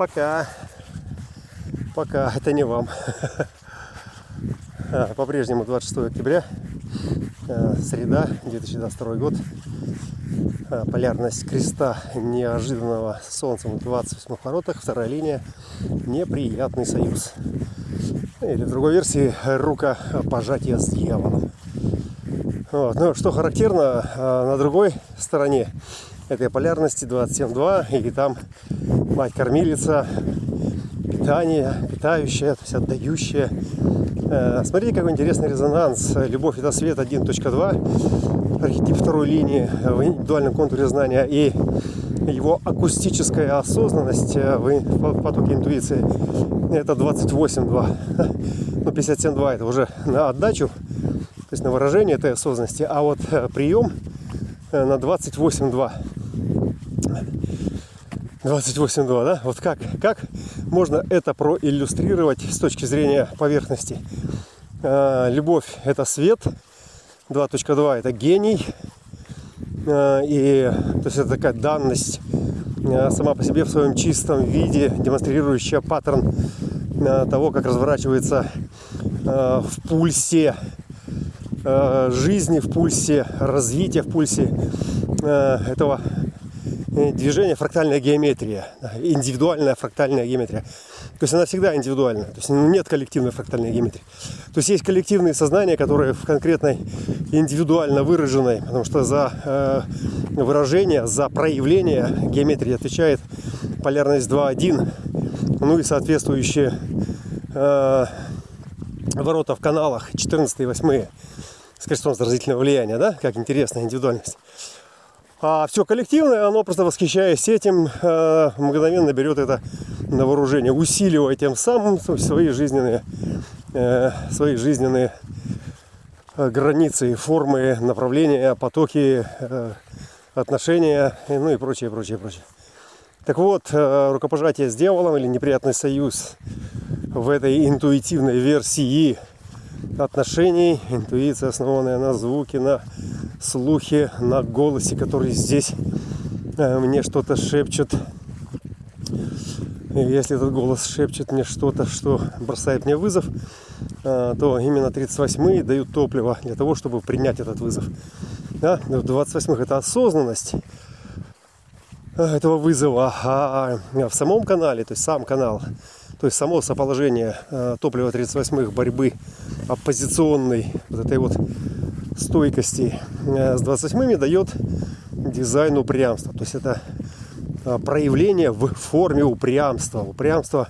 Пока. Пока. Это не вам. А, по-прежнему 26 октября. А, среда, 2022 год. А, полярность креста неожиданного солнцем в 28 воротах. Вторая линия. Неприятный союз. Или в другой версии рука пожатия с дьяволом. Вот. Ну, что характерно, на другой стороне этой полярности 27.2, и там мать-кормилица, питание, питающая, то есть отдающая. Э, смотрите, какой интересный резонанс. Любовь это свет 1.2, архетип второй линии в индивидуальном контуре знания и его акустическая осознанность э, в потоке интуиции это 28.2. Ну, 57.2 это уже на отдачу, то есть на выражение этой осознанности. А вот э, прием на 28.2. 28.2, да? Вот как, как можно это проиллюстрировать с точки зрения поверхности? А, любовь – это свет, 2.2 – это гений, а, и то есть это такая данность а, сама по себе в своем чистом виде, демонстрирующая паттерн того, как разворачивается в пульсе жизни, в пульсе развития, в пульсе этого движение фрактальная геометрия, индивидуальная фрактальная геометрия. То есть она всегда индивидуальная, то есть нет коллективной фрактальной геометрии. То есть есть коллективные сознания, которые в конкретной индивидуально выраженной, потому что за э, выражение, за проявление геометрии отвечает полярность 2.1, ну и соответствующие э, ворота в каналах 14 и 8 с крестом заразительного влияния, да, как интересная индивидуальность. А все коллективное, оно просто восхищаясь этим, э, мгновенно берет это на вооружение, усиливая тем самым свои жизненные, э, свои жизненные э, границы, формы, направления, потоки, отношения, ну и прочее, прочее, прочее. Так вот, рукопожатие с дьяволом или неприятный союз в этой интуитивной версии отношений, интуиция, основанная на звуке, на слухе, на голосе, который здесь э, мне что-то шепчет. И если этот голос шепчет мне что-то, что бросает мне вызов, э, то именно 38-е дают топливо для того, чтобы принять этот вызов. Да? В 28-х это осознанность э, этого вызова, а в самом канале, то есть сам канал, то есть само соположение топлива 38-х борьбы оппозиционной вот этой вот стойкости э, с 28 дает дизайн упрямства. То есть это э, проявление в форме упрямства. Упрямство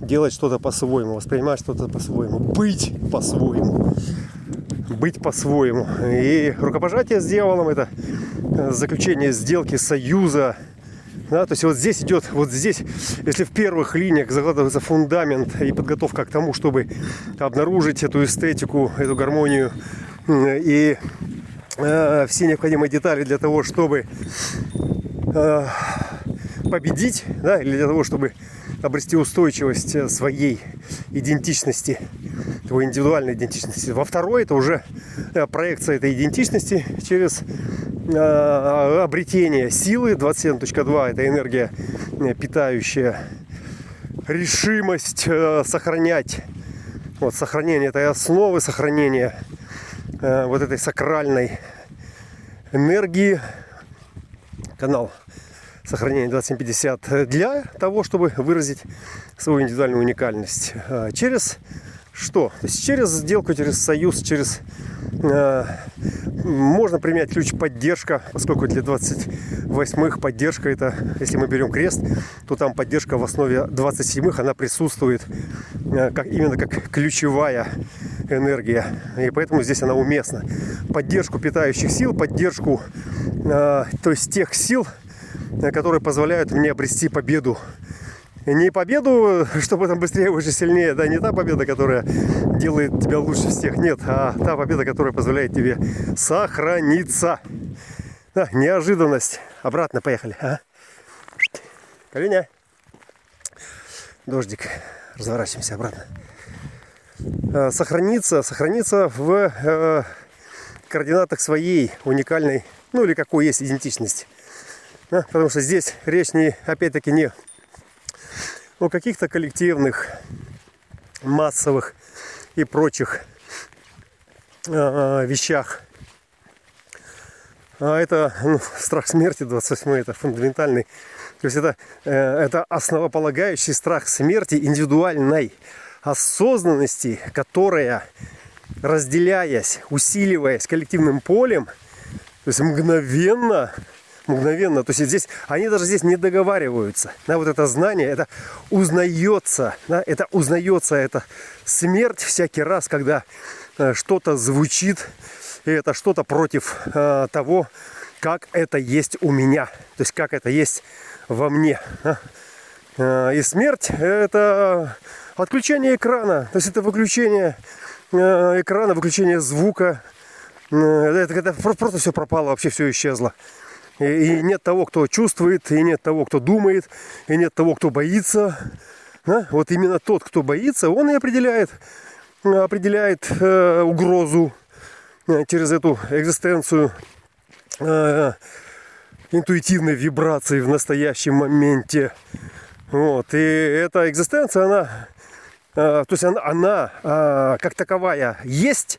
делать что-то по-своему, воспринимать что-то по-своему, быть по-своему. Быть по-своему. И рукопожатие с дьяволом это э, заключение сделки союза. Да, то есть вот здесь идет, вот здесь, если в первых линиях закладывается фундамент и подготовка к тому, чтобы обнаружить эту эстетику, эту гармонию и э, все необходимые детали для того, чтобы э, победить, да, или для того, чтобы обрести устойчивость своей идентичности, его индивидуальной идентичности. Во второй это уже э, проекция этой идентичности через э, обретение силы. 27.2 это энергия э, питающая решимость э, сохранять вот сохранение этой основы, сохранение Э, вот этой сакральной энергии. Канал сохранения 2750 для того, чтобы выразить свою индивидуальную уникальность. Э, через что? То есть через сделку, через союз, через э, можно применять ключ поддержка, поскольку для 28-х поддержка это, если мы берем крест, то там поддержка в основе 27-х, она присутствует как, именно как ключевая энергия. И поэтому здесь она уместна. Поддержку питающих сил, поддержку э, то есть тех сил, э, которые позволяют мне обрести победу не победу, чтобы там быстрее, выше, сильнее, да, не та победа, которая делает тебя лучше всех, нет, а та победа, которая позволяет тебе сохраниться. Да, неожиданность. Обратно поехали. А? Колени. Дождик. Разворачиваемся обратно. А, сохраниться, сохраниться в э, координатах своей уникальной, ну или какой есть идентичности. Да, потому что здесь речь не, опять-таки, не о каких-то коллективных, массовых и прочих э, вещах. А это ну, страх смерти 28 это фундаментальный. То есть это, э, это основополагающий страх смерти индивидуальной осознанности, которая, разделяясь, усиливаясь коллективным полем, то есть мгновенно мгновенно. То есть здесь, они даже здесь не договариваются. Да, вот это знание, это узнается, да, это узнается, это смерть всякий раз, когда э, что-то звучит, и это что-то против э, того, как это есть у меня, то есть как это есть во мне. Да? Э, и смерть это отключение экрана, то есть это выключение э, экрана, выключение звука. Э, это когда просто все пропало, вообще все исчезло. И нет того, кто чувствует, и нет того, кто думает, и нет того, кто боится. Да? Вот именно тот, кто боится, он и определяет, определяет э, угрозу э, через эту экзистенцию э, интуитивной вибрации в настоящем моменте. Вот. И эта экзистенция, она, то есть она, она э, как таковая есть,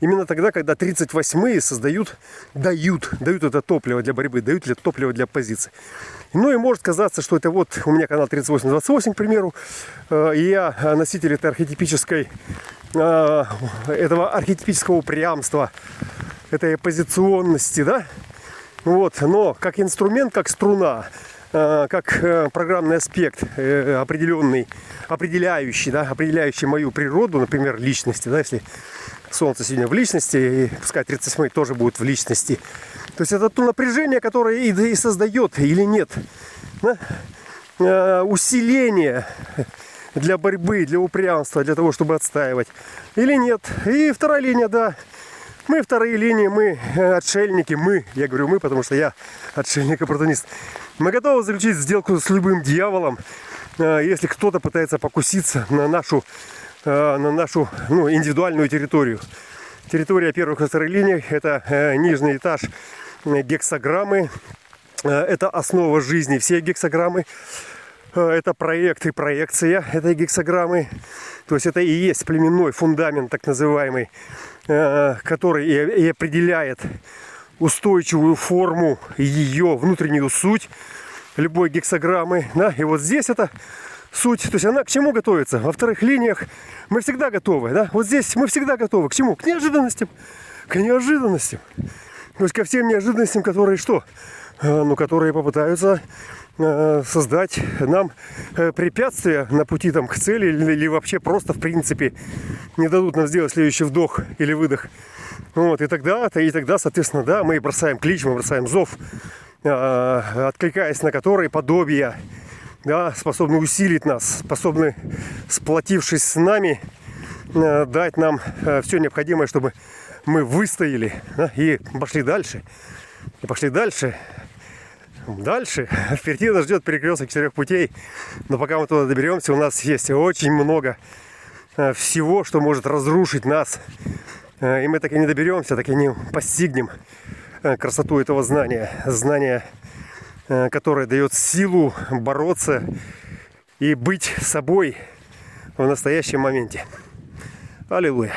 Именно тогда, когда 38-е создают, дают, дают это топливо для борьбы, дают это топливо для позиции. Ну и может казаться, что это вот у меня канал 3828, к примеру, э, и я носитель этой архетипической, э, этого архетипического упрямства, этой оппозиционности, да? Вот, но как инструмент, как струна, э, как программный аспект определенный, определяющий, да, определяющий мою природу, например, личности, да, если Солнце сегодня в личности, и пускай 38 тоже будет в личности. То есть это то напряжение, которое и, и создает или нет. Да? Э, усиление для борьбы, для упрямства, для того, чтобы отстаивать. Или нет. И вторая линия, да. Мы вторые линии, мы э, отшельники, мы, я говорю мы, потому что я отшельник оппортунист. Мы готовы заключить сделку с любым дьяволом, э, если кто-то пытается покуситься на нашу Э, на нашу ну, индивидуальную территорию. Территория первых линий – это э, нижний этаж гексограммы. Это основа жизни всей гексограммы. Это проект и проекция этой гексограммы. То есть это и есть племенной фундамент, так называемый, который и определяет устойчивую форму, ее внутреннюю суть любой гексограммы. Да? И вот здесь это суть. То есть она к чему готовится? Во вторых линиях мы всегда готовы. Да? Вот здесь мы всегда готовы. К чему? К неожиданностям. К неожиданностям. То есть ко всем неожиданностям, которые что? Э, ну, которые попытаются создать нам э, препятствия на пути там, к цели или, вообще просто в принципе не дадут нам сделать следующий вдох или выдох. Вот, и тогда, и тогда, соответственно, да, мы бросаем клич, мы бросаем зов, откликаясь на который подобие да, способны усилить нас, способны, сплотившись с нами, э, дать нам э, все необходимое, чтобы мы выстояли да, и пошли дальше. И пошли дальше. Дальше. Впереди нас ждет перекресток четырех путей. Но пока мы туда доберемся, у нас есть очень много э, всего, что может разрушить нас. И мы так и не доберемся, так и не постигнем красоту этого знания. Э, которая дает силу бороться и быть собой в настоящем моменте. Аллилуйя.